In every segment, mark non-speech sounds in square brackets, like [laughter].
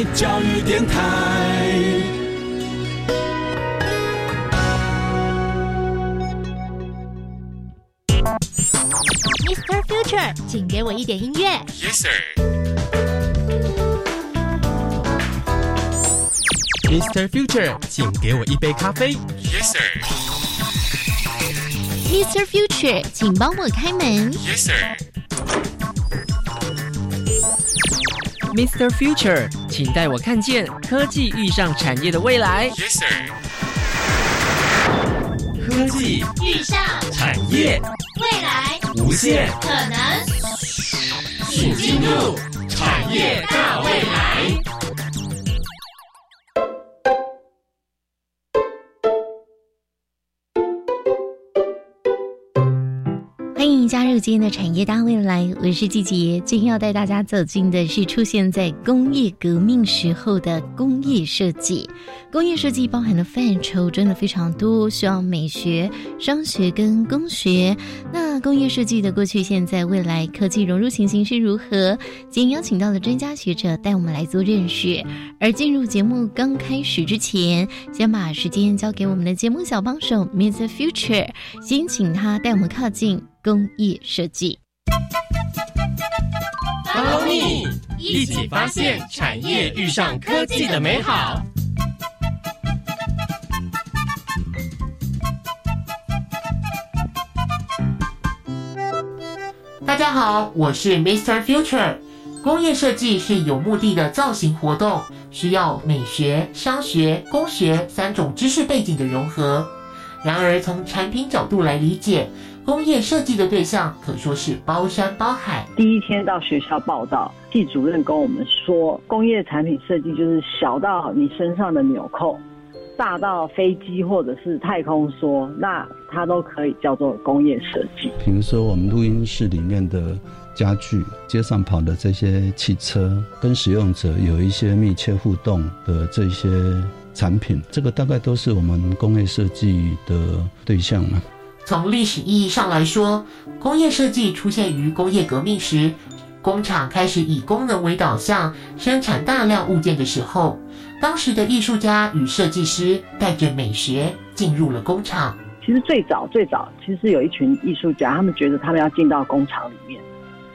爱教育电台。Mr. Future，请给我一点音乐。Yes sir。Mr. Future，请给我一杯咖啡。Yes sir。Mr. Future，请帮我开门。Yes sir。Mr. Future，请带我看见科技遇上产业的未来。Yes sir。科技遇上产业未来无限可能，请进入产业大未来。加入今天的产业大未来，我是季杰。今天要带大家走进的是出现在工业革命时候的工业设计。工业设计包含的范畴真的非常多，需要美学、商学跟工学。那工业设计的过去、现在、未来，科技融入情形是如何？今天邀请到了专家学者带我们来做认识。而进入节目刚开始之前，先把时间交给我们的节目小帮手 Mr. Future，先请他带我们靠近工业设计。Follow me，一起发现产业遇上科技的美好。大家好，我是 Mr. Future。工业设计是有目的的造型活动，需要美学、商学、工学三种知识背景的融合。然而，从产品角度来理解，工业设计的对象可说是包山包海。第一天到学校报道，系主任跟我们说，工业产品设计就是小到你身上的纽扣，大到飞机或者是太空梭，那它都可以叫做工业设计。比如说我们录音室里面的家具，街上跑的这些汽车，跟使用者有一些密切互动的这些产品，这个大概都是我们工业设计的对象了。从历史意义上来说，工业设计出现于工业革命时，工厂开始以功能为导向，生产大量物件的时候，当时的艺术家与设计师带着美学进入了工厂。其实最早最早，其实有一群艺术家，他们觉得他们要进到工厂里面，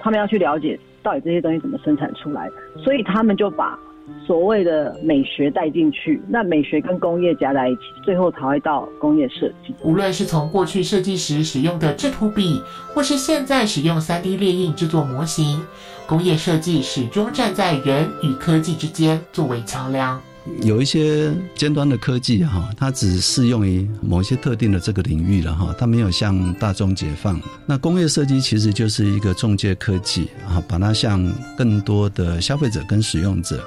他们要去了解到底这些东西怎么生产出来，所以他们就把所谓的美学带进去，那美学跟工业加在一起，最后才会到工业设计。无论是从过去设计时使用的制图笔，或是现在使用 3D 列印制作模型，工业设计始终站在人与科技之间作为桥梁。有一些尖端的科技哈，它只适用于某些特定的这个领域了哈，它没有向大众解放。那工业设计其实就是一个中介科技啊，把它向更多的消费者跟使用者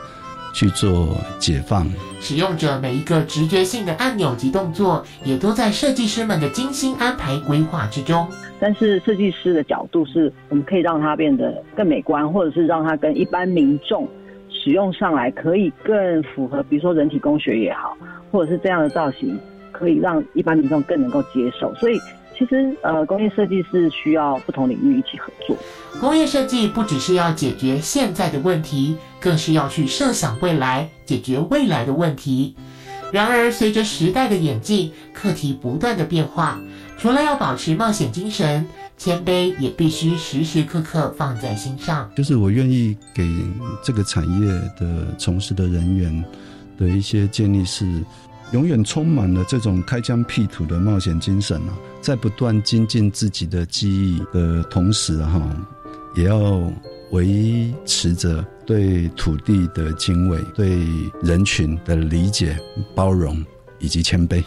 去做解放。使用者每一个直觉性的按钮及动作，也都在设计师们的精心安排规划之中。但是设计师的角度是，我们可以让它变得更美观，或者是让它跟一般民众使用上来可以更符合，比如说人体工学也好，或者是这样的造型，可以让一般民众更能够接受。所以其实呃，工业设计是需要不同领域一起合作。工业设计不只是要解决现在的问题，更是要去设想未来，解决未来的问题。然而，随着时代的演进，课题不断的变化，除了要保持冒险精神，谦卑也必须时时刻刻放在心上。就是我愿意给这个产业的从事的人员的一些建议是，永远充满了这种开疆辟土的冒险精神啊，在不断精进自己的技艺的同时哈、也要维持着对土地的敬畏、对人群的理解、包容以及谦卑。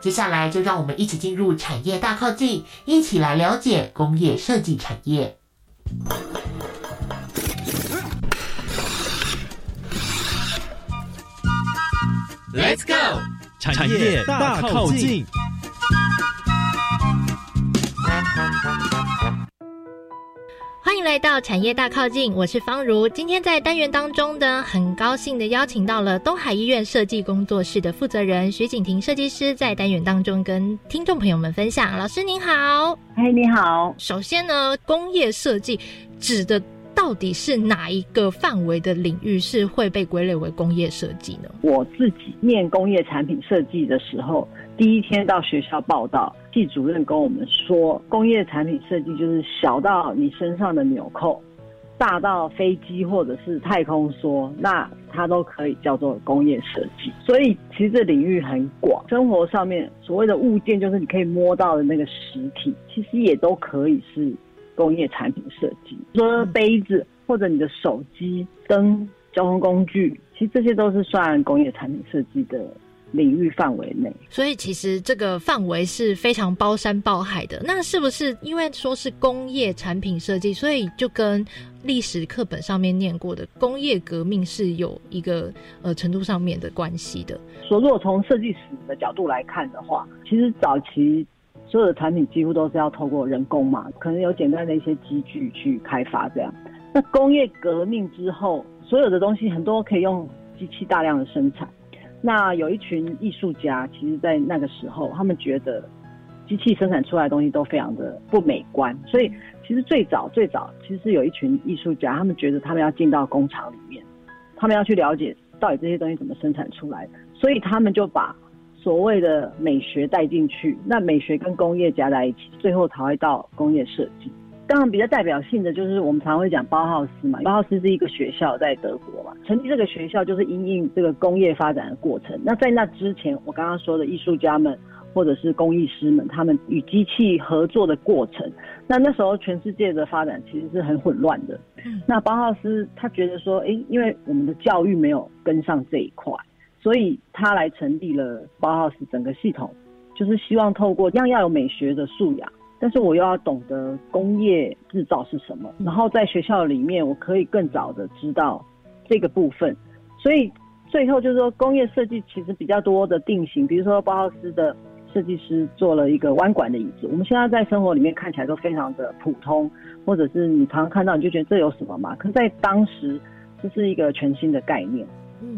接下来就让我们一起进入产业大靠近，一起来了解工业设计产业。Let's go，产业大靠近。欢迎来到产业大靠近，我是方如。今天在单元当中呢，很高兴的邀请到了东海医院设计工作室的负责人徐景婷设计师，在单元当中跟听众朋友们分享。老师您好，哎，你好，首先呢，工业设计指的到底是哪一个范围的领域是会被归类为工业设计呢？我自己念工业产品设计的时候，第一天到学校报道，系主任跟我们说，工业产品设计就是小到你身上的纽扣。大到飞机或者是太空梭，那它都可以叫做工业设计。所以其实这领域很广，生活上面所谓的物件，就是你可以摸到的那个实体，其实也都可以是工业产品设计。说杯子或者你的手机、灯、交通工具，其实这些都是算工业产品设计的。领域范围内，所以其实这个范围是非常包山包海的。那是不是因为说是工业产品设计，所以就跟历史课本上面念过的工业革命是有一个呃程度上面的关系的？说如果从设计史的角度来看的话，其实早期所有的产品几乎都是要透过人工嘛，可能有简单的一些机具去开发这样。那工业革命之后，所有的东西很多可以用机器大量的生产。那有一群艺术家，其实，在那个时候，他们觉得机器生产出来的东西都非常的不美观，所以其实最早最早，其实有一群艺术家，他们觉得他们要进到工厂里面，他们要去了解到底这些东西怎么生产出来，所以他们就把所谓的美学带进去，那美学跟工业加在一起，最后才会到工业设计。当然，比较代表性的就是我们常会讲包浩斯嘛。包浩斯是一个学校，在德国嘛。成立这个学校就是因应这个工业发展的过程。那在那之前，我刚刚说的艺术家们或者是工艺师们，他们与机器合作的过程，那那时候全世界的发展其实是很混乱的。那包浩斯他觉得说，哎，因为我们的教育没有跟上这一块，所以他来成立了包浩斯整个系统，就是希望透过样要有美学的素养。但是我又要懂得工业制造是什么，然后在学校里面，我可以更早的知道这个部分。所以最后就是说，工业设计其实比较多的定型，比如说包豪斯的设计师做了一个弯管的椅子，我们现在在生活里面看起来都非常的普通，或者是你常常看到你就觉得这有什么嘛？可是在当时这是一个全新的概念，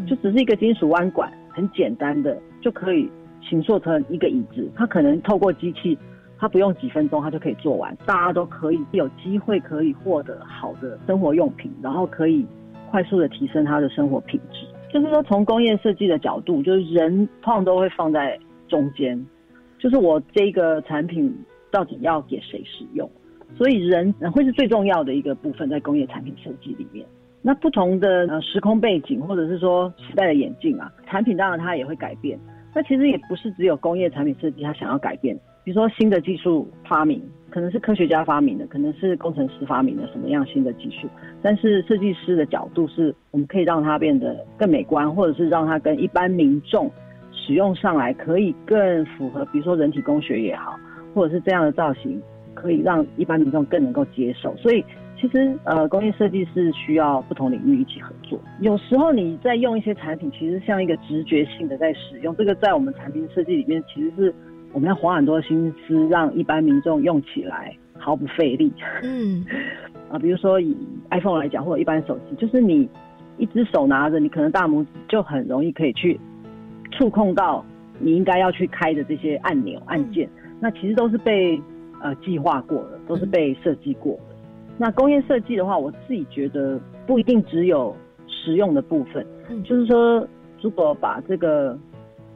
就只是一个金属弯管，很简单的就可以形塑成一个椅子，它可能透过机器。它不用几分钟，它就可以做完，大家都可以有机会可以获得好的生活用品，然后可以快速的提升他的生活品质。就是说，从工业设计的角度，就是人通常都会放在中间，就是我这个产品到底要给谁使用，所以人会是最重要的一个部分在工业产品设计里面。那不同的呃时空背景，或者是说时代的演进啊，产品当然它也会改变。那其实也不是只有工业产品设计它想要改变。比如说新的技术发明，可能是科学家发明的，可能是工程师发明的什么样新的技术，但是设计师的角度是，我们可以让它变得更美观，或者是让它跟一般民众使用上来可以更符合，比如说人体工学也好，或者是这样的造型，可以让一般民众更能够接受。所以其实呃，工业设计是需要不同领域一起合作。有时候你在用一些产品，其实像一个直觉性的在使用，这个在我们产品设计里面其实是。我们要花很多心思，让一般民众用起来毫不费力。嗯，[laughs] 啊，比如说以 iPhone 来讲，或者一般手机，就是你一只手拿着，你可能大拇指就很容易可以去触控到你应该要去开的这些按钮按键。那其实都是被呃计划过的，都是被设计过的。那工业设计的话，我自己觉得不一定只有实用的部分，就是说如果把这个。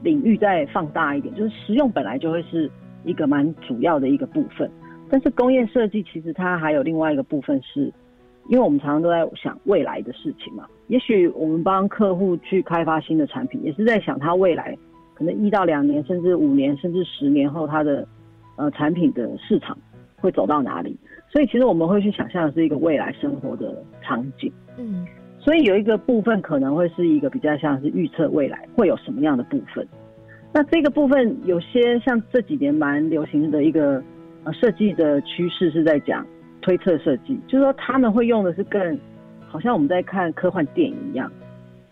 领域再放大一点，就是实用本来就会是一个蛮主要的一个部分，但是工业设计其实它还有另外一个部分，是因为我们常常都在想未来的事情嘛。也许我们帮客户去开发新的产品，也是在想他未来可能一到两年，甚至五年，甚至十年后，他的呃产品的市场会走到哪里。所以其实我们会去想象的是一个未来生活的场景。嗯。所以有一个部分可能会是一个比较像是预测未来会有什么样的部分。那这个部分有些像这几年蛮流行的一个呃设计的趋势是在讲推测设计，就是说他们会用的是更好像我们在看科幻电影一样，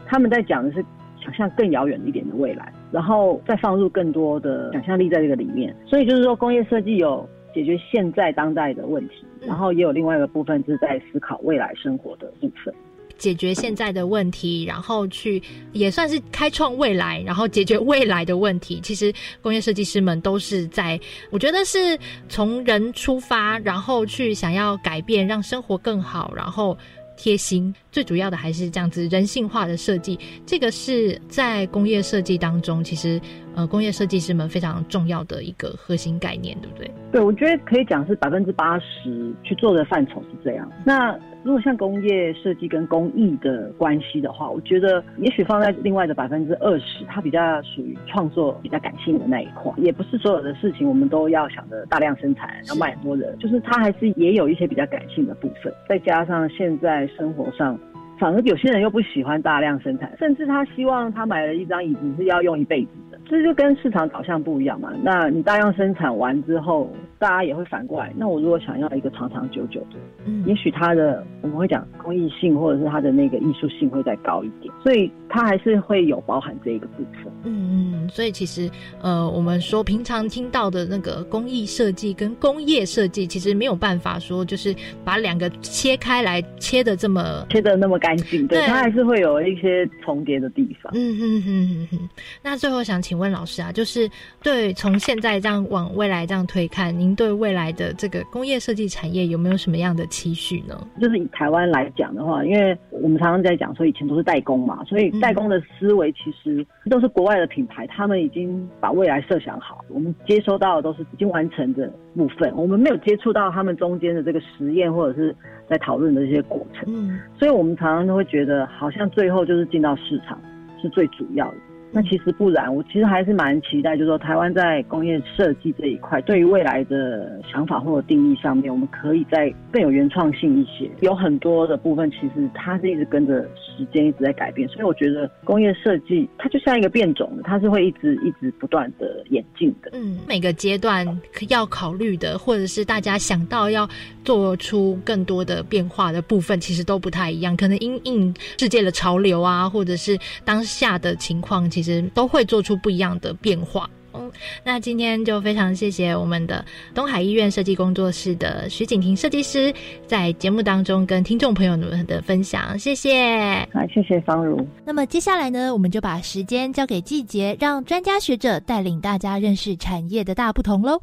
他们在讲的是想象更遥远一点的未来，然后再放入更多的想象力在这个里面。所以就是说工业设计有解决现在当代的问题，然后也有另外一个部分是在思考未来生活的部分。解决现在的问题，然后去也算是开创未来，然后解决未来的问题。其实工业设计师们都是在，我觉得是从人出发，然后去想要改变，让生活更好，然后。贴心，最主要的还是这样子人性化的设计。这个是在工业设计当中，其实呃，工业设计师们非常重要的一个核心概念，对不对？对，我觉得可以讲是百分之八十去做的范畴是这样。那如果像工业设计跟工艺的关系的话，我觉得也许放在另外的百分之二十，它比较属于创作比较感性的那一块。也不是所有的事情我们都要想着大量生产，要卖很多人，就是它还是也有一些比较感性的部分。再加上现在生活上，反而有些人又不喜欢大量生产，甚至他希望他买了一张椅子是要用一辈子的，这就跟市场导向不一样嘛。那你大量生产完之后，大家也会反过来。那我如果想要一个长长久久的，嗯也许它的我们会讲公益性或者是它的那个艺术性会再高一点，所以它还是会有包含这一个部分。嗯嗯，所以其实呃，我们说平常听到的那个工艺设计跟工业设计，其实没有办法说就是把两个切开来切的这么切的那么干净，对，对它还是会有一些重叠的地方。嗯哼哼哼哼。那最后想请问老师啊，就是对从现在这样往未来这样推看，您对未来的这个工业设计产业有没有什么样的期许呢？就是以台湾来讲的话，因为我们常常在讲说以前都是代工嘛，所以代工的思维其实都是国外的品牌，他们已经把未来设想好，我们接收到的都是已经完成的部分，我们没有接触到他们中间的这个实验或者是在讨论的这些过程，嗯所以我们常常都会觉得好像最后就是进到市场是最主要的。那其实不然，我其实还是蛮期待，就是说台湾在工业设计这一块，对于未来的想法或者定义上面，我们可以再更有原创性一些。有很多的部分，其实它是一直跟着时间一直在改变，所以我觉得工业设计它就像一个变种，它是会一直一直不断的演进的。嗯，每个阶段要考虑的，或者是大家想到要做出更多的变化的部分，其实都不太一样。可能因应世界的潮流啊，或者是当下的情况，其实都会做出不一样的变化。嗯，那今天就非常谢谢我们的东海医院设计工作室的徐景婷设计师，在节目当中跟听众朋友们的分享，谢谢。好，谢谢方如。那么接下来呢，我们就把时间交给季节，让专家学者带领大家认识产业的大不同喽。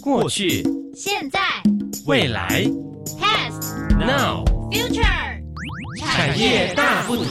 过去、现在未来、，past now，future，产业大不同。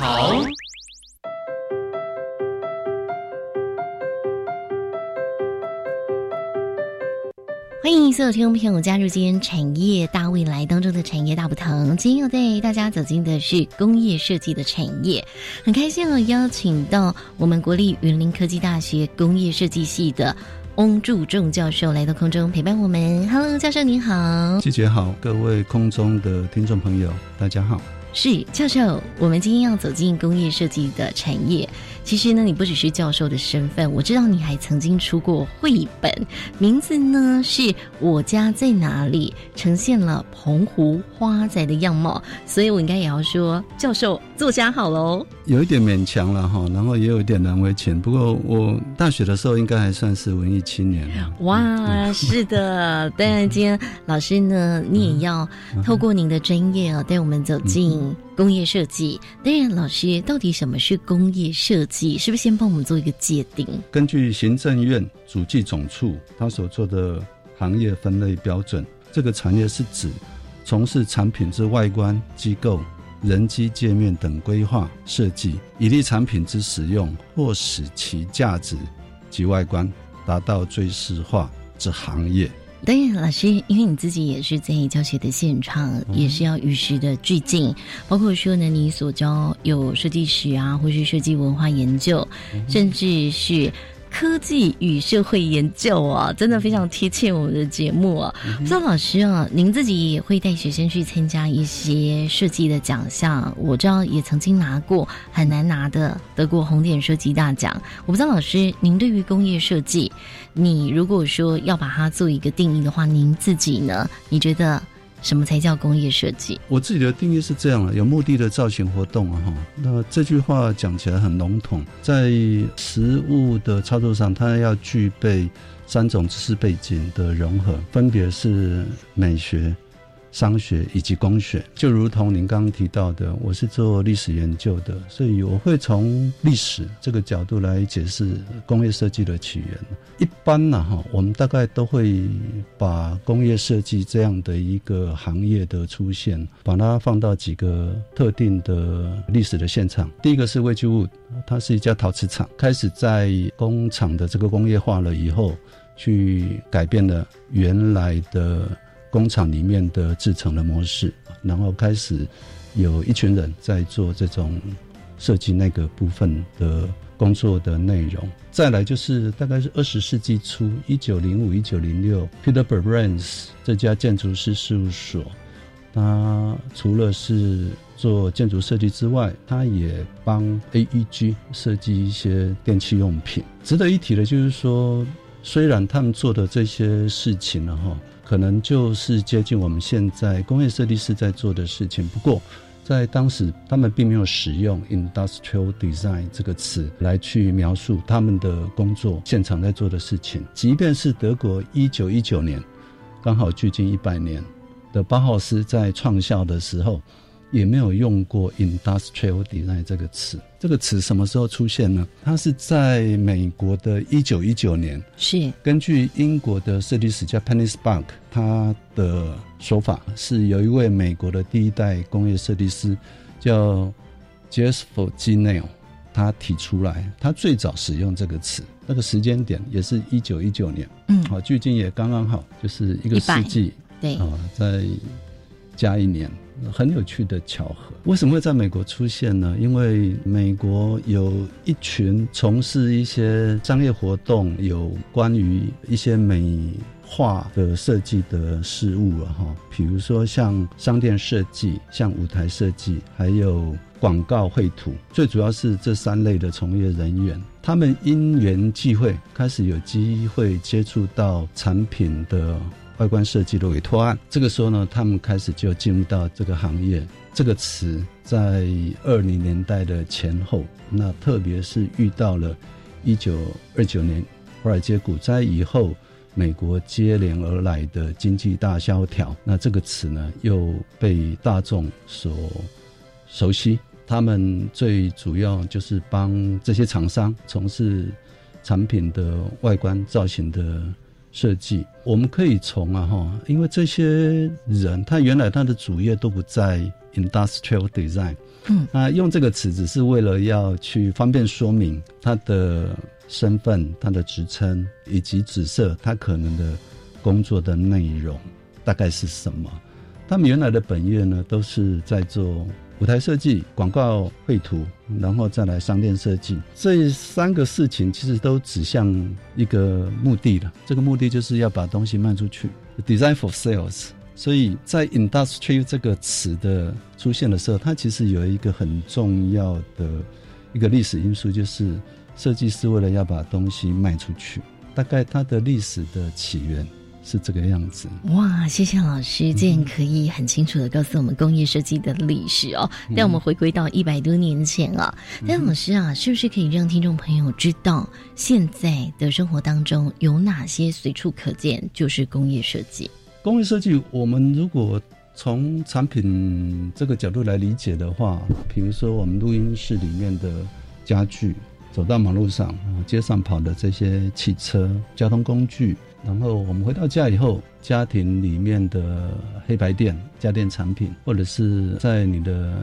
欢迎所有听众朋友加入今天产业大未来当中的产业大不同。今天要带大家走进的是工业设计的产业，很开心哦，邀请到我们国立云林科技大学工业设计系的翁祝仲教授来到空中陪伴我们。Hello，教授您好。季姐好，各位空中的听众朋友，大家好。是教授，我们今天要走进工业设计的产业。其实呢，你不只是教授的身份，我知道你还曾经出过绘本，名字呢是《我家在哪里》，呈现了澎湖花仔的样貌。所以我应该也要说，教授作家好喽。有一点勉强了哈，然后也有一点难为情。不过我大学的时候应该还算是文艺青年啊。哇，是的，当然今天老师呢，你也要透过您的专业啊，带我们走进工业设计。当然，老师到底什么是工业设计？是不是先帮我们做一个界定？根据行政院主计总处他所做的行业分类标准，这个产业是指从事产品之外观、机构、人机界面等规划设计，以利产品之使用或使其价值及外观达到最适化之行业。当然，老师，因为你自己也是在教学的现场，也是要与时的俱进。包括说呢，你所教有设计史啊，或是设计文化研究，甚至是。科技与社会研究啊，真的非常贴切我们的节目啊。不知道老师啊，您自己也会带学生去参加一些设计的奖项，我知道也曾经拿过很难拿的德国红点设计大奖。我不知道老师，您对于工业设计，你如果说要把它做一个定义的话，您自己呢？你觉得？什么才叫工业设计？我自己的定义是这样的：有目的的造型活动啊，哈。那这句话讲起来很笼统，在实物的操作上，它要具备三种知识背景的融合，分别是美学。商学以及工学，就如同您刚刚提到的，我是做历史研究的，所以我会从历史这个角度来解释工业设计的起源。一般呢，哈，我们大概都会把工业设计这样的一个行业的出现，把它放到几个特定的历史的现场。第一个是魏居物，它是一家陶瓷厂，开始在工厂的这个工业化了以后，去改变了原来的。工厂里面的制成的模式，然后开始有一群人在做这种设计那个部分的工作的内容。再来就是大概是二十世纪初，一九零五、一九零六，Peter Burns 这家建筑师事务所，他除了是做建筑设计之外，他也帮 AEG 设计一些电器用品。值得一提的就是说，虽然他们做的这些事情呢，哈。可能就是接近我们现在工业设计师在做的事情。不过，在当时，他们并没有使用 “industrial design” 这个词来去描述他们的工作现场在做的事情。即便是德国一九一九年，刚好距今一百年的包豪斯在创校的时候。也没有用过 industrial design 这个词。这个词什么时候出现呢？它是在美国的一九一九年。是根据英国的设计师叫 Penny Spark，他的说法是有一位美国的第一代工业设计师叫 Jasper G. Neil 他提出来，他最早使用这个词。那个时间点也是一九一九年。嗯，好，距今也刚刚好，就是一个世纪。对啊，再加一年。很有趣的巧合，为什么会在美国出现呢？因为美国有一群从事一些商业活动，有关于一些美化的设计的事物了哈，比如说像商店设计、像舞台设计，还有广告绘图，最主要是这三类的从业人员，他们因缘际会开始有机会接触到产品的。外观设计的委托案，这个时候呢，他们开始就进入到这个行业。这个词在二零年代的前后，那特别是遇到了一九二九年华尔街股灾以后，美国接连而来的经济大萧条，那这个词呢又被大众所熟悉。他们最主要就是帮这些厂商从事产品的外观造型的。设计，我们可以从啊哈，因为这些人他原来他的主业都不在 industrial design，嗯，那用这个词只是为了要去方便说明他的身份、他的职称以及紫色他可能的工作的内容大概是什么。他们原来的本业呢，都是在做。舞台设计、广告绘图，然后再来商店设计，这三个事情其实都指向一个目的了。这个目的就是要把东西卖出去，design for sales。所以在 industry 这个词的出现的时候，它其实有一个很重要的一个历史因素，就是设计师为了要把东西卖出去，大概它的历史的起源。是这个样子哇！谢谢老师，这样可以很清楚的告诉我们工业设计的历史哦。让我们回归到一百多年前啊，但老师啊，是不是可以让听众朋友知道现在的生活当中有哪些随处可见就是工业设计？工业设计，我们如果从产品这个角度来理解的话，比如说我们录音室里面的家具，走到马路上啊，街上跑的这些汽车、交通工具，然后我们回到家以后，家庭里面的黑白电、家电产品，或者是在你的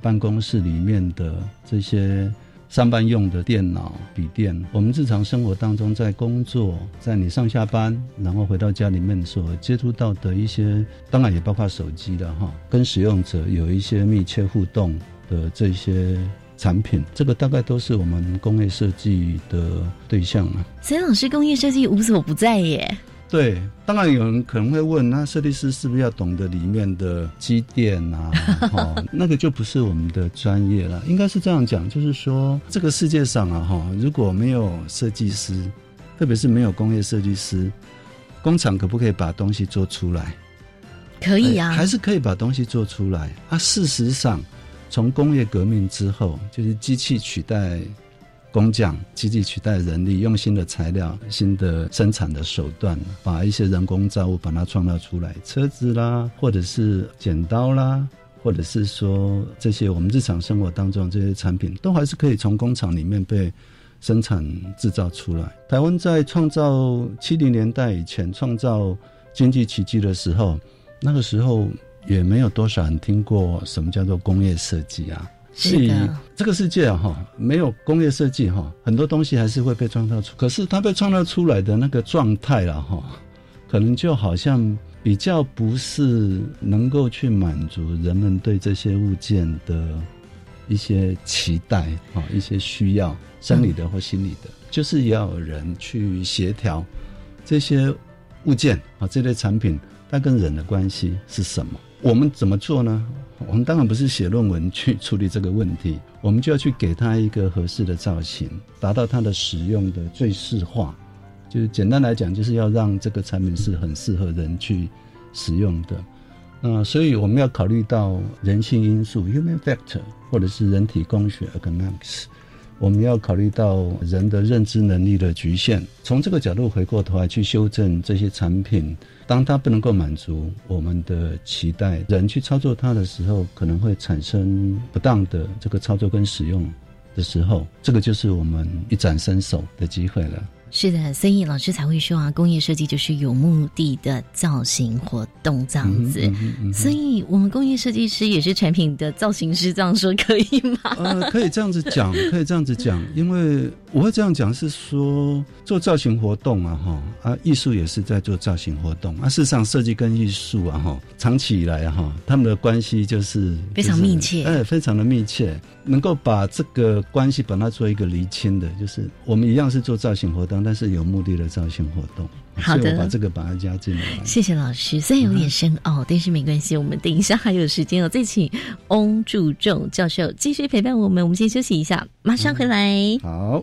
办公室里面的这些。上班用的电脑、笔电，我们日常生活当中在工作，在你上下班，然后回到家里面所接触到的一些，当然也包括手机的哈，跟使用者有一些密切互动的这些产品，这个大概都是我们工业设计的对象了。所以老师，工业设计无所不在耶。对，当然有人可能会问，那设计师是不是要懂得里面的机电啊？哈，[laughs] 那个就不是我们的专业了。应该是这样讲，就是说这个世界上啊，哈，如果没有设计师，特别是没有工业设计师，工厂可不可以把东西做出来？可以啊，还是可以把东西做出来。啊，事实上，从工业革命之后，就是机器取代。工匠机器取代人力，用新的材料、新的生产的手段，把一些人工造物把它创造出来，车子啦，或者是剪刀啦，或者是说这些我们日常生活当中这些产品，都还是可以从工厂里面被生产制造出来。台湾在创造七零年代以前创造经济奇迹的时候，那个时候也没有多少人听过什么叫做工业设计啊。是的，这个世界啊，哈，没有工业设计哈，很多东西还是会被创造出。可是它被创造出来的那个状态了哈，可能就好像比较不是能够去满足人们对这些物件的一些期待啊，一些需要，生理的或心理的，就是要有人去协调这些物件啊，这类产品它跟人的关系是什么？我们怎么做呢？我们当然不是写论文去处理这个问题，我们就要去给它一个合适的造型，达到它的使用的最适化。就是简单来讲，就是要让这个产品是很适合人去使用的。那所以我们要考虑到人性因素 （human factor） 或者是人体工学 （economics）。我们要考虑到人的认知能力的局限，从这个角度回过头来去修正这些产品。当它不能够满足我们的期待，人去操作它的时候，可能会产生不当的这个操作跟使用的时候，这个就是我们一展身手的机会了。是的，所以老师才会说啊，工业设计就是有目的的造型活动这样子。所以，我们工业设计师也是产品的造型师，这样说可以吗？呃，可以这样子讲，可以这样子讲，因为我会这样讲是说，做造型活动啊，哈啊，艺术也是在做造型活动啊。事实上，设计跟艺术啊，哈，长期以来哈，他们的关系就是非常密切，哎，非常的密切。能够把这个关系把它做一个厘清的，就是我们一样是做造型活动。但是有目的的造型活动，好的，把这个把它加进来。谢谢老师，虽然有点深奥，但是没关系，我们等一下还有时间哦，再请翁祝仲教授继续陪伴我们。我们先休息一下，马上回来。好。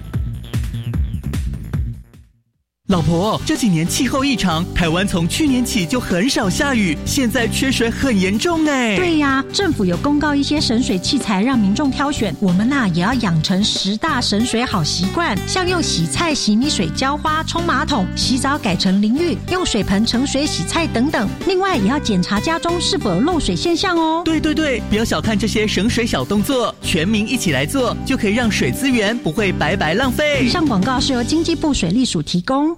老婆，这几年气候异常，台湾从去年起就很少下雨，现在缺水很严重哎。对呀，政府有公告一些省水器材让民众挑选，我们呐也要养成十大省水好习惯，像用洗菜、洗米水浇花、冲马桶、洗澡改成淋浴、用水盆盛水洗菜等等。另外也要检查家中是否有漏水现象哦。对对对，不要小看这些省水小动作，全民一起来做，就可以让水资源不会白白浪费。以上广告是由经济部水利署提供。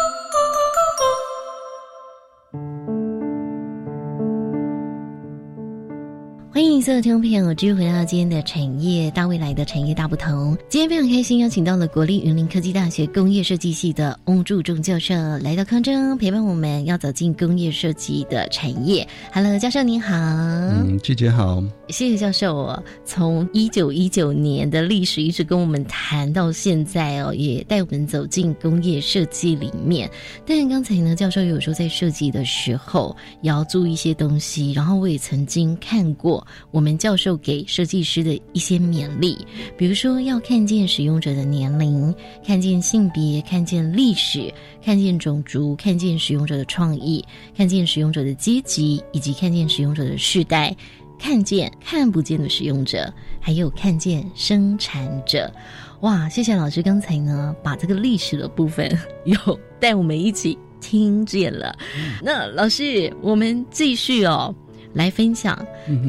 欢迎所有听众朋友继续回到今天的产业大未来的产业大不同。今天非常开心，邀请到了国立云林科技大学工业设计系的翁柱中教授来到康中，陪伴我们要走进工业设计的产业。Hello，教授您好。嗯，季姐好。谢谢教授哦。从一九一九年的历史一直跟我们谈到现在哦，也带我们走进工业设计里面。但刚才呢，教授有说在设计的时候也要注意一些东西，然后我也曾经看过。我们教授给设计师的一些勉励，比如说要看见使用者的年龄，看见性别，看见历史，看见种族，看见使用者的创意，看见使用者的阶级，以及看见使用者的世代，看见看不见的使用者，还有看见生产者。哇，谢谢老师刚才呢，把这个历史的部分有带我们一起听见了。那老师，我们继续哦。来分享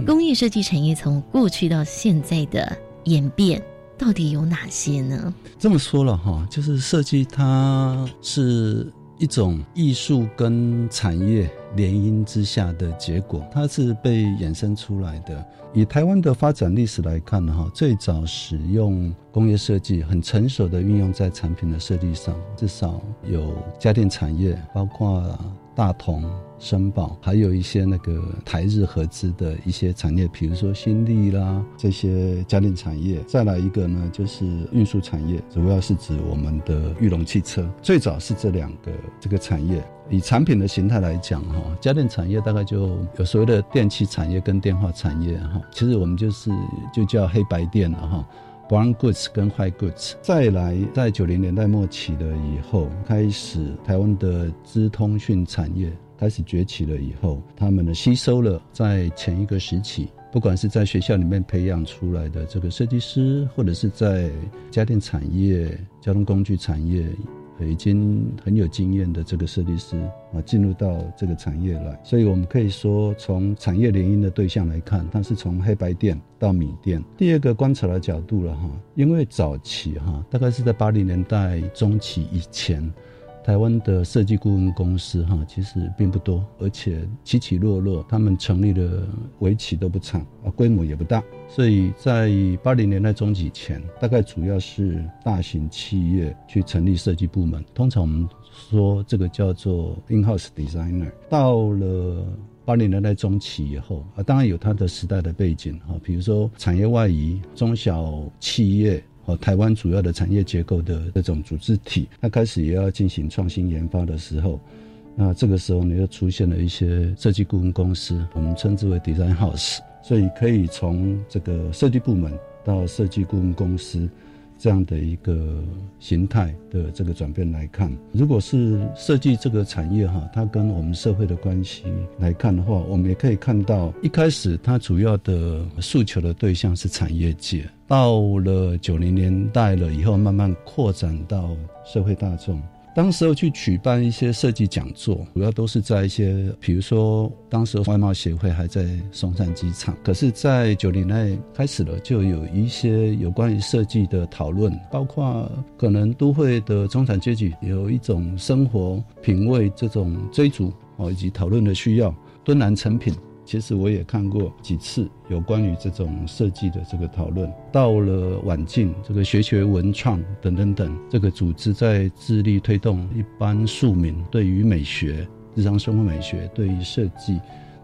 工业设计产业从过去到现在的演变到底有哪些呢？这么说了哈，就是设计它是一种艺术跟产业联姻之下的结果，它是被衍生出来的。以台湾的发展历史来看哈，最早使用工业设计很成熟的运用在产品的设计上，至少有家电产业，包括大同。申宝，还有一些那个台日合资的一些产业，比如说新力啦这些家电产业。再来一个呢，就是运输产业，主要是指我们的玉龙汽车。最早是这两个这个产业。以产品的形态来讲，哈，家电产业大概就有所谓的电器产业跟电话产业，哈，其实我们就是就叫黑白电了，哈。Brown goods 跟 high goods，再来在九零年代末期了以后，开始台湾的资通讯产业。开始崛起了以后，他们呢吸收了在前一个时期，不管是在学校里面培养出来的这个设计师，或者是在家电产业、交通工具产业已经很有经验的这个设计师啊，进入到这个产业来。所以我们可以说，从产业联姻的对象来看，它是从黑白电到米店。第二个观察的角度了哈，因为早期哈，大概是在八零年代中期以前。台湾的设计顾问公司哈，其实并不多，而且起起落落，他们成立的围棋都不长啊，规模也不大，所以在八零年代中期前，大概主要是大型企业去成立设计部门，通常我们说这个叫做 in-house designer。到了八零年代中期以后啊，当然有它的时代的背景哈，比如说产业外移，中小企业。哦，台湾主要的产业结构的这种组织体，它开始也要进行创新研发的时候，那这个时候呢，又出现了一些设计顾问公司，我们称之为 design house，所以可以从这个设计部门到设计顾问公司。这样的一个形态的这个转变来看，如果是设计这个产业哈，它跟我们社会的关系来看的话，我们也可以看到，一开始它主要的诉求的对象是产业界，到了九零年代了以后，慢慢扩展到社会大众。当时候去举办一些设计讲座，主要都是在一些，比如说当时外贸协会还在松山机场，可是，在九零年代开始了，就有一些有关于设计的讨论，包括可能都会的中产阶级有一种生活品味这种追逐哦，以及讨论的需要，敦南成品。其实我也看过几次有关于这种设计的这个讨论。到了晚近，这个学学文创等等等，这个组织在致力推动一般庶民对于美学、日常生活美学、对于设计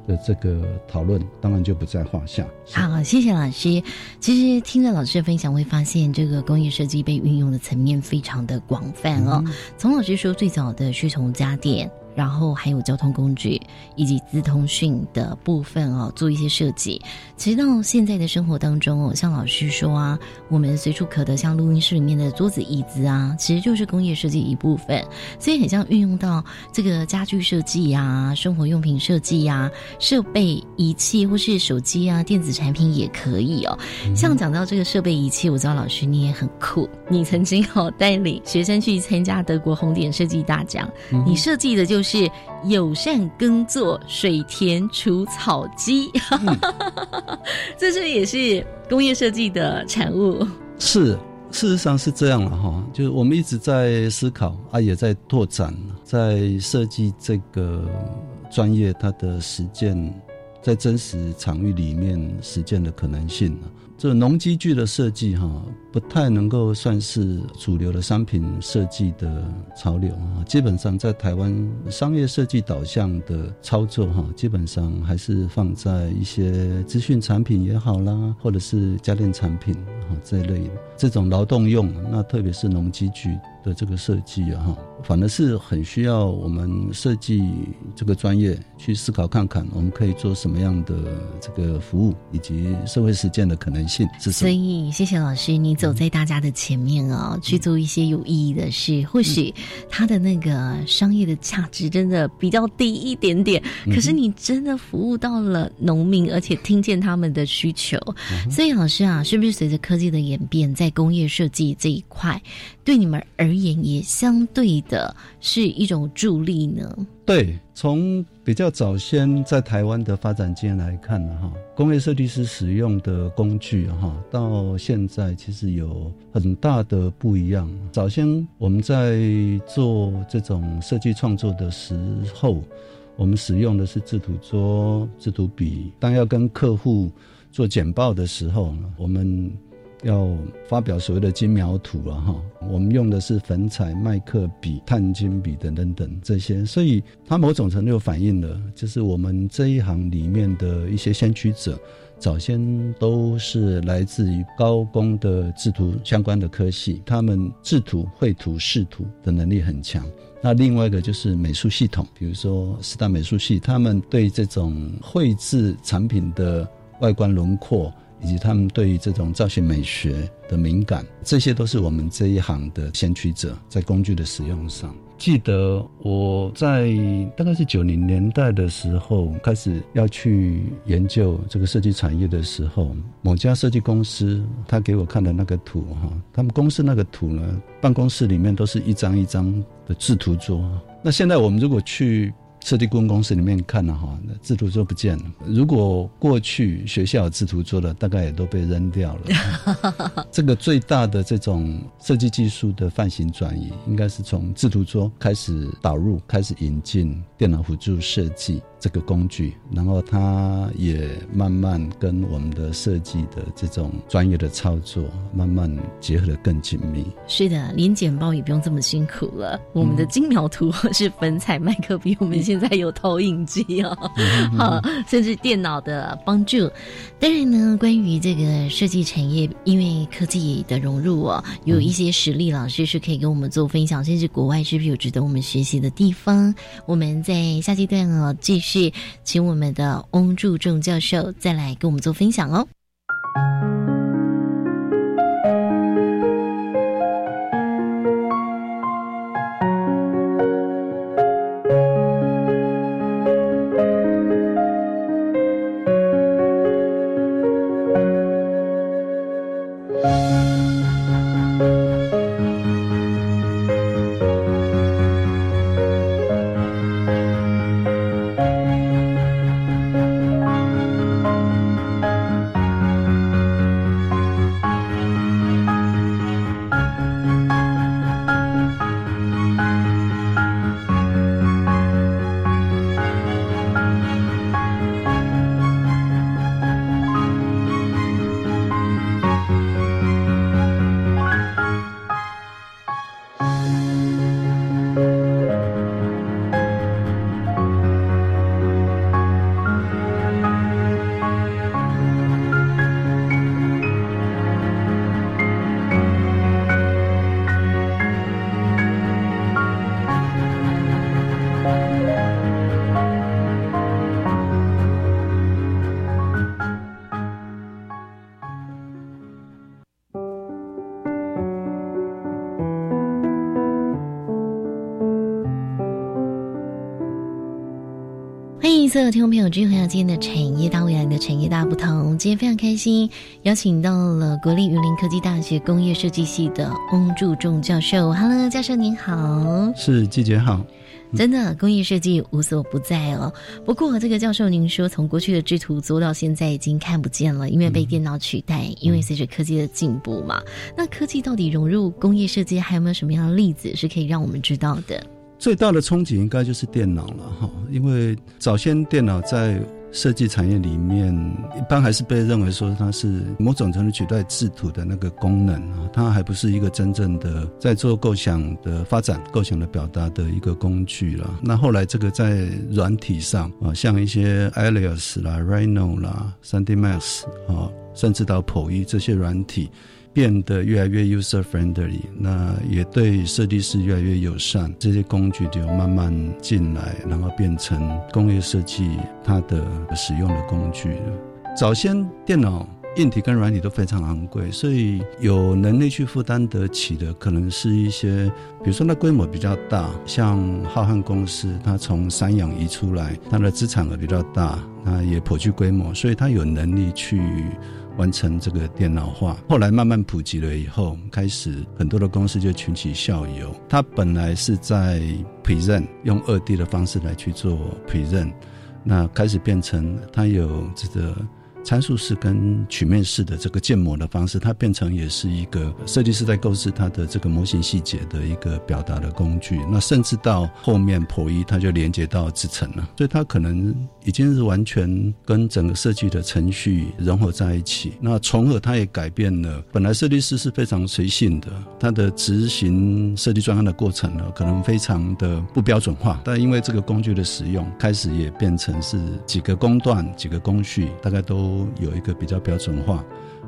的这个讨论，当然就不在话下。好，谢谢老师。其实听着老师的分享，会发现这个工业设计被运用的层面非常的广泛哦。从老师说，最早的是从家电。然后还有交通工具以及资通讯的部分哦，做一些设计。其实到现在的生活当中哦，像老师说啊，我们随处可得，像录音室里面的桌子椅子啊，其实就是工业设计一部分。所以很像运用到这个家具设计呀、生活用品设计呀、设备仪器或是手机啊、电子产品也可以哦。像讲到这个设备仪器，我知道老师你也很酷，你曾经哦带领学生去参加德国红点设计大奖，你设计的就是。是友善耕作水田除草机，[laughs] 这是也是工业设计的产物。是，事实上是这样了哈，就是我们一直在思考啊，也在拓展，在设计这个专业它的实践，在真实场域里面实践的可能性。这农机具的设计哈，不太能够算是主流的商品设计的潮流啊。基本上在台湾商业设计导向的操作哈，基本上还是放在一些资讯产品也好啦，或者是家电产品啊这一类这种劳动用，那特别是农机具。的这个设计啊，哈，反而是很需要我们设计这个专业去思考看看，我们可以做什么样的这个服务，以及社会实践的可能性是什么。所以，谢谢老师，你走在大家的前面哦，去做一些有意义的事。或许他的那个商业的价值真的比较低一点点，可是你真的服务到了农民，而且听见他们的需求。所以，老师啊，是不是随着科技的演变，在工业设计这一块，对你们而言也相对的是一种助力呢。对，从比较早先在台湾的发展经验来看呢，哈，工业设计师使用的工具哈，到现在其实有很大的不一样。早先我们在做这种设计创作的时候，我们使用的是制图桌、制图笔。当要跟客户做简报的时候，我们。要发表所谓的精描图了哈，我们用的是粉彩、麦克笔、碳金笔等等等这些，所以它某种程度反映了，就是我们这一行里面的一些先驱者，早先都是来自于高工的制图相关的科系，他们制图、绘图、视图的能力很强。那另外一个就是美术系统，比如说四大美术系，他们对这种绘制产品的外观轮廓。以及他们对于这种造型美学的敏感，这些都是我们这一行的先驱者在工具的使用上。记得我在大概是九零年代的时候开始要去研究这个设计产业的时候，某家设计公司他给我看的那个图哈，他们公司那个图呢，办公室里面都是一张一张的制图桌。那现在我们如果去设计顾问公司里面看了哈，那制图桌不见了。如果过去学校有制图桌的，大概也都被扔掉了。[laughs] 这个最大的这种设计技术的范型转移，应该是从制图桌开始导入，开始引进电脑辅助设计。这个工具，然后它也慢慢跟我们的设计的这种专业的操作慢慢结合的更紧密。是的，连剪报也不用这么辛苦了。我们的精描图是粉彩麦克笔，我们现在有投影机哦，好，甚至电脑的帮助。当然呢，关于这个设计产业，因为科技的融入哦，有一些实力老师是可以跟我们做分享，甚至国外是不是有值得我们学习的地方？我们在下阶段哦，继续是请我们的翁祝仲教授再来跟我们做分享哦。所有听众朋友，欢迎回到今天的产业大未来的产业大不同。今天非常开心，邀请到了国立云林科技大学工业设计系的翁祝仲教授。Hello，教授您好。是季节好。真的，工业设计无所不在哦。不过，这个教授您说，从过去的制图做到现在已经看不见了，因为被电脑取代。因为随着科技的进步嘛，那科技到底融入工业设计，还有没有什么样的例子是可以让我们知道的？最大的冲击应该就是电脑了哈，因为早先电脑在设计产业里面，一般还是被认为说它是某种程度取代制图的那个功能啊，它还不是一个真正的在做构想的发展、构想的表达的一个工具了。那后来这个在软体上啊，像一些 Alias 啦、Rhino 啦、3D Max 啊，甚至到 PO 这些软体。变得越来越 user friendly，那也对设计师越来越友善。这些工具就慢慢进来，然后变成工业设计它的使用的工具。早先电脑硬体跟软体都非常昂贵，所以有能力去负担得起的，可能是一些，比如说那规模比较大，像浩瀚公司，它从三洋移出来，它的资产额比较大，那也颇具规模，所以它有能力去。完成这个电脑化，后来慢慢普及了以后，开始很多的公司就群起效尤。他本来是在 present 用二 D 的方式来去做 present，那开始变成它有这个。参数式跟曲面式的这个建模的方式，它变成也是一个设计师在构思它的这个模型细节的一个表达的工具。那甚至到后面破一，它就连接到制程了，所以它可能已经是完全跟整个设计的程序融合在一起。那从而它也改变了，本来设计师是非常随性的，他的执行设计专案的过程呢，可能非常的不标准化。但因为这个工具的使用，开始也变成是几个工段、几个工序，大概都。有一个比较标准化，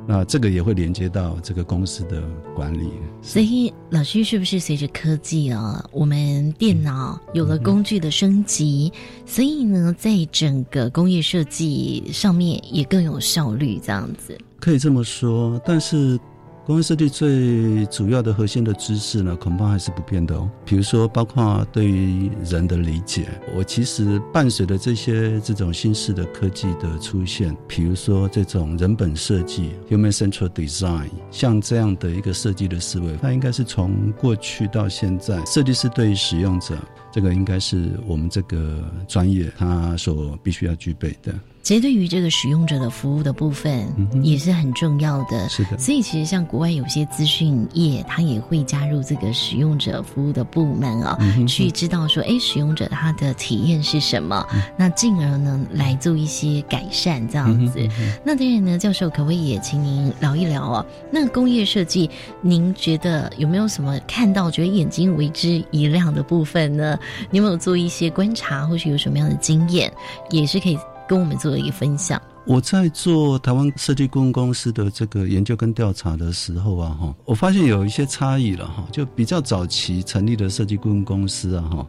那这个也会连接到这个公司的管理。所以，老师是不是随着科技啊，我们电脑有了工具的升级，所以呢，在整个工业设计上面也更有效率，这样子可以这么说，但是。工业设计最主要的核心的知识呢，恐怕还是不变的哦。比如说，包括对于人的理解，我其实伴随着这些这种新式的科技的出现，比如说这种人本设计 （human central design），像这样的一个设计的思维，它应该是从过去到现在，设计师对于使用者。这个应该是我们这个专业它所必须要具备的。其实对于这个使用者的服务的部分也是很重要的，是的。所以其实像国外有些资讯业，它也会加入这个使用者服务的部门啊，去知道说，哎，使用者他的体验是什么，那进而呢来做一些改善这样子。那当然呢，教授可不可以也请您聊一聊啊？那工业设计，您觉得有没有什么看到觉得眼睛为之一亮的部分呢？你有没有做一些观察，或是有什么样的经验，也是可以。跟我们做一个分享。我在做台湾设计顾问公司的这个研究跟调查的时候啊，哈，我发现有一些差异了哈。就比较早期成立的设计顾问公司啊，哈，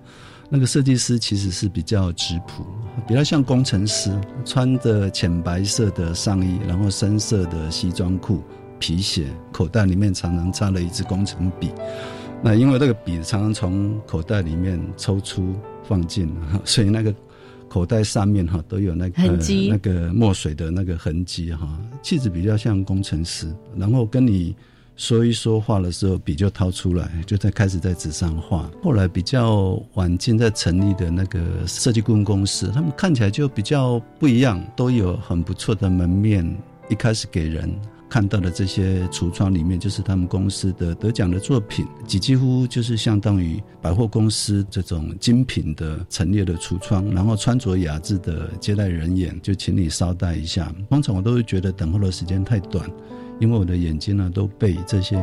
那个设计师其实是比较质朴，比较像工程师，穿着浅白色的上衣，然后深色的西装裤、皮鞋，口袋里面常常插了一支工程笔。那因为那个笔常常从口袋里面抽出放进，所以那个。口袋上面哈都有那个那个墨水的那个痕迹哈，气质比较像工程师。然后跟你说一说话的时候，笔就掏出来，就在开始在纸上画。后来比较晚近在成立的那个设计顾问公司，他们看起来就比较不一样，都有很不错的门面。一开始给人。看到的这些橱窗里面，就是他们公司的得奖的作品，几几乎就是相当于百货公司这种精品的陈列的橱窗，然后穿着雅致的接待人员就请你稍待一下。通常我都会觉得等候的时间太短，因为我的眼睛呢都被这些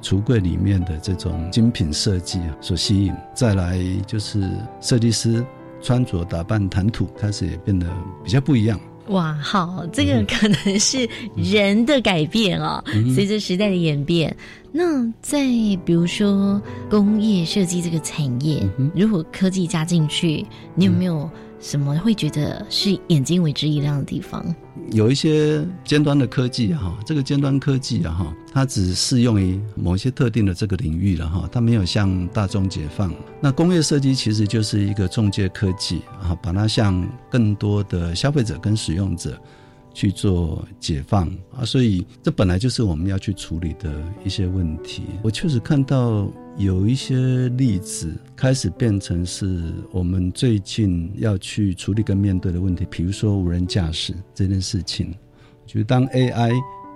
橱柜里面的这种精品设计啊所吸引。再来就是设计师穿着打扮谈吐开始也变得比较不一样。哇，好，这个可能是人的改变哦，随着时代的演变。那在比如说工业设计这个产业，如果科技加进去，你有没有？什么会觉得是眼睛为之一亮的地方？有一些尖端的科技哈，这个尖端科技啊哈，它只适用于某些特定的这个领域了哈，它没有向大众解放。那工业设计其实就是一个中介科技啊，把它向更多的消费者跟使用者。去做解放啊，所以这本来就是我们要去处理的一些问题。我确实看到有一些例子开始变成是我们最近要去处理跟面对的问题，比如说无人驾驶这件事情。就是当 AI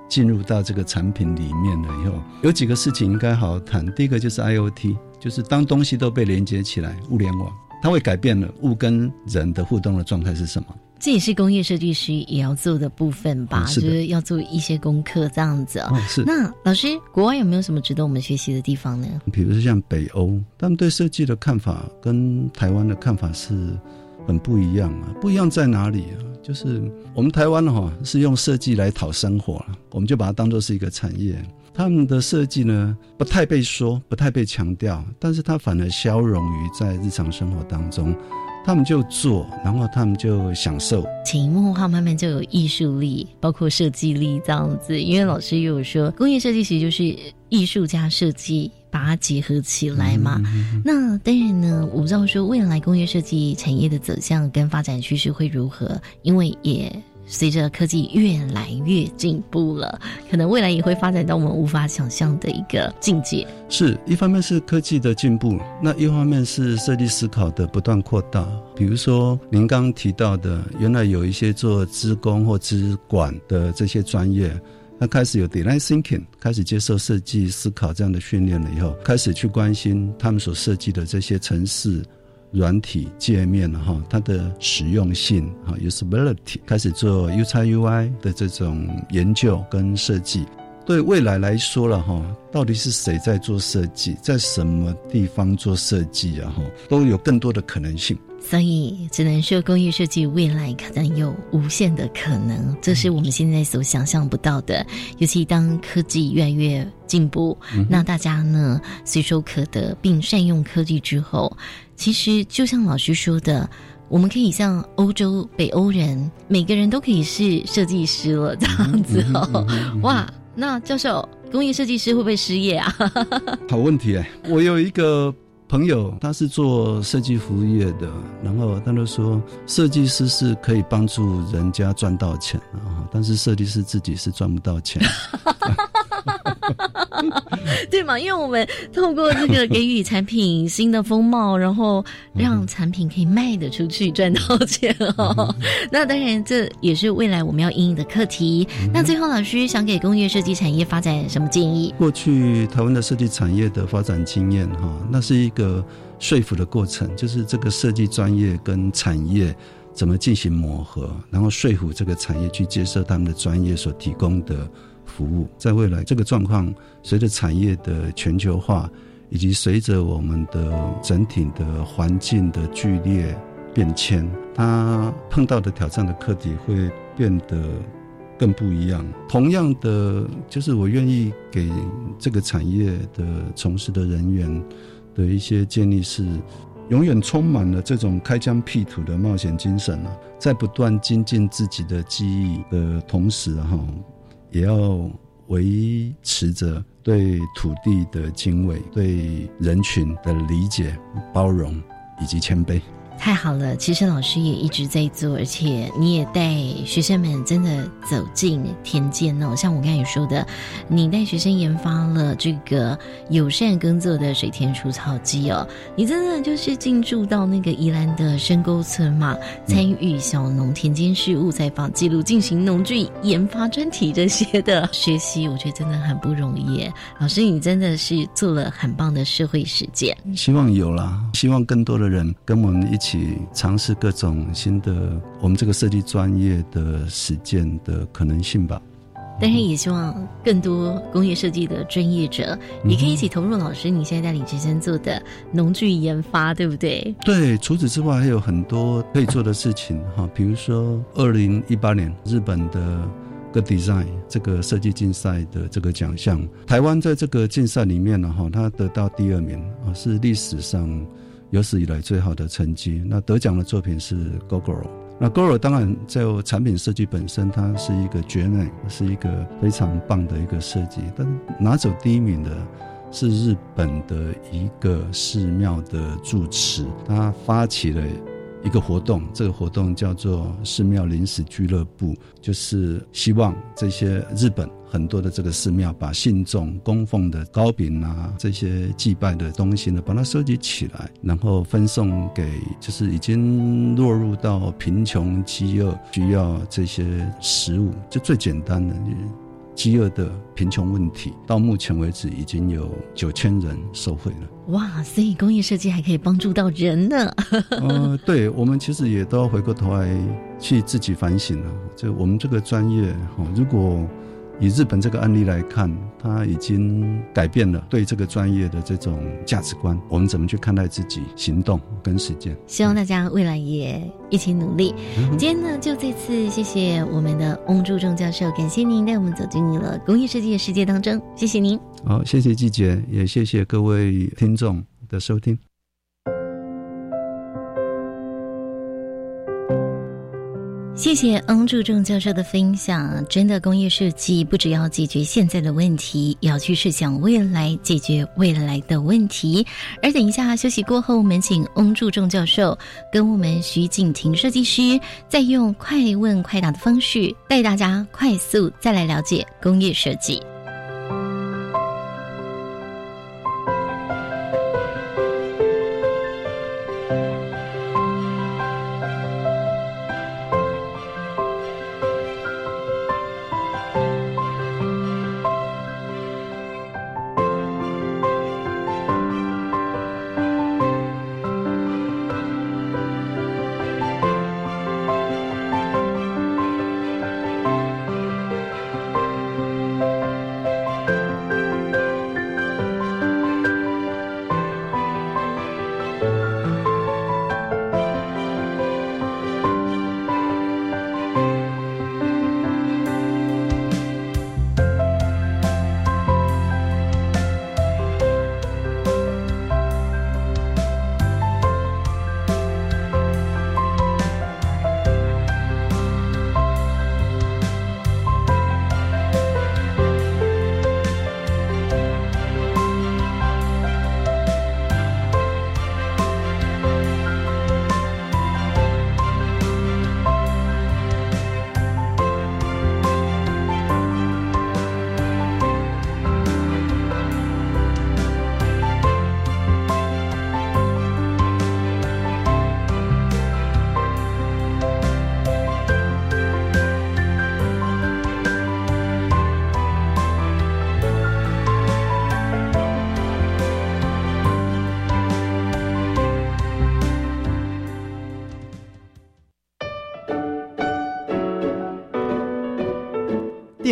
进入到这个产品里面了以后，有几个事情应该好好谈。第一个就是 IOT，就是当东西都被连接起来，物联网，它会改变了物跟人的互动的状态是什么？这也是工业设计师也要做的部分吧，就是要做一些功课这样子。是。那老师，国外有没有什么值得我们学习的地方呢？比如说像北欧，他们对设计的看法跟台湾的看法是很不一样啊。不一样在哪里啊？就是我们台湾的哈是用设计来讨生活我们就把它当做是一个产业。他们的设计呢不太被说，不太被强调，但是它反而消融于在日常生活当中。他们就做，然后他们就享受。潜移默化，慢慢就有艺术力，包括设计力这样子。因为老师又有说，工业设计其实就是艺术家设计，把它结合起来嘛。那当然呢，我不知道说未来工业设计产业的走向跟发展趋势会如何，因为也。随着科技越来越进步了，可能未来也会发展到我们无法想象的一个境界。是一方面是科技的进步，那一方面是设计思考的不断扩大。比如说您刚提到的，原来有一些做资工或资管的这些专业，他开始有 design thinking，开始接受设计思考这样的训练了以后，开始去关心他们所设计的这些城市。软体界面哈，它的实用性哈，usability，开始做 U x UI 的这种研究跟设计。对未来来说了哈，到底是谁在做设计，在什么地方做设计啊哈，都有更多的可能性。所以只能说，工业设计未来可能有无限的可能，这是我们现在所想象不到的。尤其当科技越来越进步，那大家呢随手可得并善用科技之后，其实就像老师说的，我们可以像欧洲北欧人，每个人都可以是设计师了，这样子哦。哇，那教授，工业设计师会不会失业啊？[laughs] 好问题哎，[laughs] [laughs] 我有一个。朋友，他是做设计服务业的，然后他就说，设计师是可以帮助人家赚到钱啊，但是设计师自己是赚不到钱。[laughs] 对嘛？因为我们透过这个给予产品新的风貌，然后让产品可以卖得出去，赚到钱哦。那当然，这也是未来我们要应用的课题。那最后，老师想给工业设计产业发展什么建议？过去台湾的设计产业的发展经验，哈，那是一个说服的过程，就是这个设计专业跟产业怎么进行磨合，然后说服这个产业去接受他们的专业所提供的。服务在未来这个状况，随着产业的全球化，以及随着我们的整体的环境的剧烈变迁，它碰到的挑战的课题会变得更不一样。同样的，就是我愿意给这个产业的从事的人员的一些建议是：永远充满了这种开疆辟土的冒险精神啊，在不断精进自己的技艺的同时，哈。也要维持着对土地的敬畏，对人群的理解、包容以及谦卑。太好了，其实老师也一直在做，而且你也带学生们真的走进田间哦。像我刚才说的，你带学生研发了这个友善耕作的水田除草机哦，你真的就是进驻到那个宜兰的深沟村嘛，参与小农田间事务采访记录，进行农具研发专题这些的 [laughs] 学习，我觉得真的很不容易。老师，你真的是做了很棒的社会实践，希望有啦，希望更多的人跟我们一起。去尝试各种新的我们这个设计专业的实践的可能性吧。但是，也希望更多工业设计的专业者也可以一起投入。老师，你现在带领学生做的农具研发，对不对？对。除此之外，还有很多可以做的事情哈。比如说，二零一八年日本的个 design 这个设计竞赛的这个奖项，台湾在这个竞赛里面呢，哈，他得到第二名啊，是历史上。有史以来最好的成绩。那得奖的作品是 Gogoro。那 Gogoro 当然在产品设计本身，它是一个绝美，是一个非常棒的一个设计。但拿走第一名的是日本的一个寺庙的住持，他发起了。一个活动，这个活动叫做寺庙临时俱乐部，就是希望这些日本很多的这个寺庙把信众供奉的糕饼啊，这些祭拜的东西呢，把它收集起来，然后分送给就是已经落入到贫穷饥饿需要这些食物，就最简单的。饥饿的贫穷问题，到目前为止已经有九千人受惠了。哇，所以工业设计还可以帮助到人呢。[laughs] 呃，对，我们其实也都要回过头来去自己反省了。就我们这个专业，哈，如果。以日本这个案例来看，他已经改变了对这个专业的这种价值观。我们怎么去看待自己行动跟实践？希望大家未来也一起努力。今天呢，就这次谢谢我们的翁柱仲教授，感谢您带我们走进了工业设计的世界当中。谢谢您。好，谢谢季姐，也谢谢各位听众的收听。谢谢翁祝仲教授的分享。真的，工业设计不只要解决现在的问题，也要去设想未来，解决未来的问题。而等一下休息过后，我们请翁祝仲教授跟我们徐景婷设计师，再用快问快答的方式，带大家快速再来了解工业设计。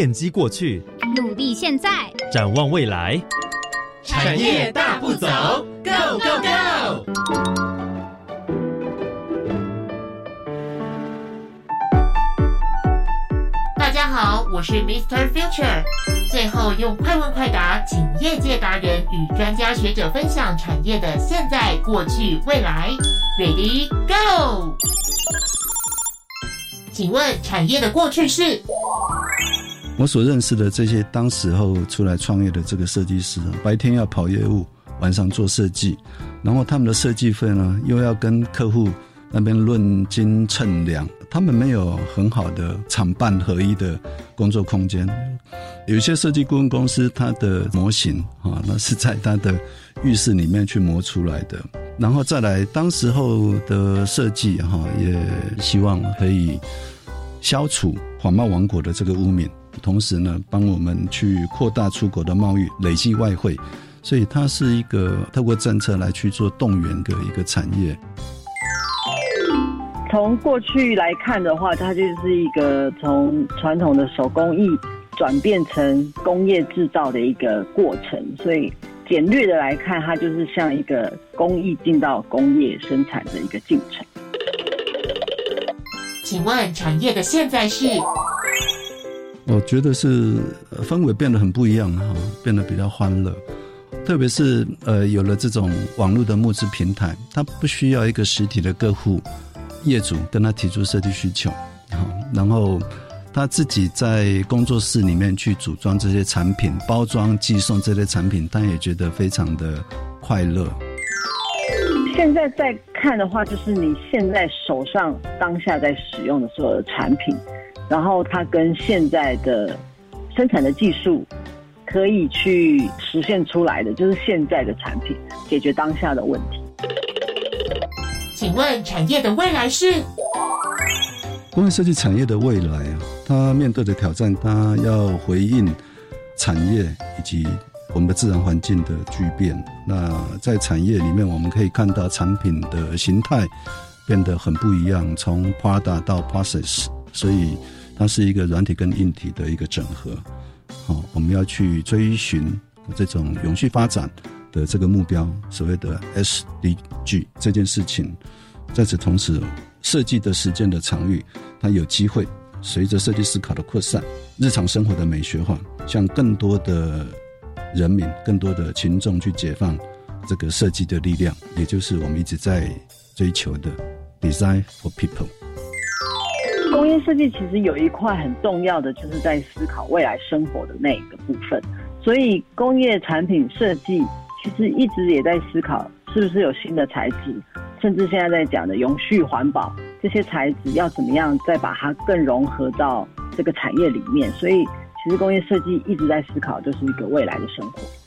奠基过去，努力现在，展望未来。产业大步走，Go Go Go！大家好，我是 Mr. Future。最后用快问快答，请业界达人与专家学者分享产业的现在、过去、未来。Ready Go！请问产业的过去是？我所认识的这些当时候出来创业的这个设计师，白天要跑业务，晚上做设计，然后他们的设计费呢，又要跟客户那边论斤称两，他们没有很好的厂办合一的工作空间。有些设计顾问公司，它的模型啊，那是在它的浴室里面去磨出来的。然后再来，当时候的设计哈，也希望可以消除谎贸王国的这个污名。同时呢，帮我们去扩大出口的贸易，累积外汇，所以它是一个透过政策来去做动员的一个产业。从过去来看的话，它就是一个从传统的手工艺转变成工业制造的一个过程，所以简略的来看，它就是像一个工艺进到工业生产的一个进程。请问产业的现在是？我觉得是氛围变得很不一样哈，变得比较欢乐，特别是呃有了这种网络的募资平台，它不需要一个实体的客户业主跟他提出设计需求，然后他自己在工作室里面去组装这些产品、包装、寄送这类产品，他也觉得非常的快乐。现在在看的话，就是你现在手上当下在使用的所有的产品。然后它跟现在的生产的技术可以去实现出来的，就是现在的产品解决当下的问题。请问产业的未来是？工业设计产业的未来啊，它面对的挑战，它要回应产业以及我们的自然环境的巨变。那在产业里面，我们可以看到产品的形态变得很不一样，从 Prada 到 Process，所以。它是一个软体跟硬体的一个整合，好，我们要去追寻这种永续发展的这个目标，所谓的 SDG 这件事情。在此同时，设计的实践的场域，它有机会随着设计思考的扩散，日常生活的美学化，向更多的人民、更多的群众去解放这个设计的力量，也就是我们一直在追求的 Design for People。工业设计其实有一块很重要的，就是在思考未来生活的那一个部分。所以工业产品设计其实一直也在思考，是不是有新的材质，甚至现在在讲的永续环保这些材质要怎么样再把它更融合到这个产业里面。所以其实工业设计一直在思考，就是一个未来的生活。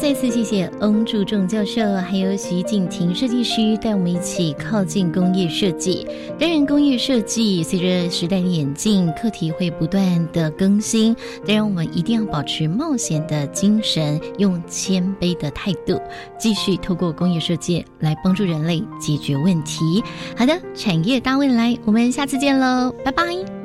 再次谢谢翁祝仲教授，还有徐景婷设计师带我们一起靠近工业设计。当然，工业设计随着时代的演进，课题会不断的更新。当然，我们一定要保持冒险的精神，用谦卑的态度，继续透过工业设计来帮助人类解决问题。好的，产业大未来，我们下次见喽，拜拜。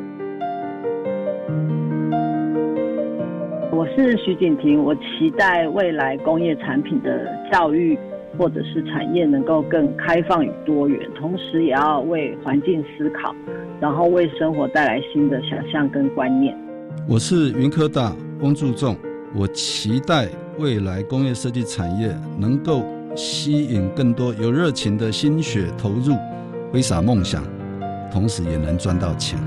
是徐景婷，我期待未来工业产品的教育或者是产业能够更开放与多元，同时也要为环境思考，然后为生活带来新的想象跟观念。我是云科大翁注重，我期待未来工业设计产业能够吸引更多有热情的心血投入，挥洒梦想，同时也能赚到钱。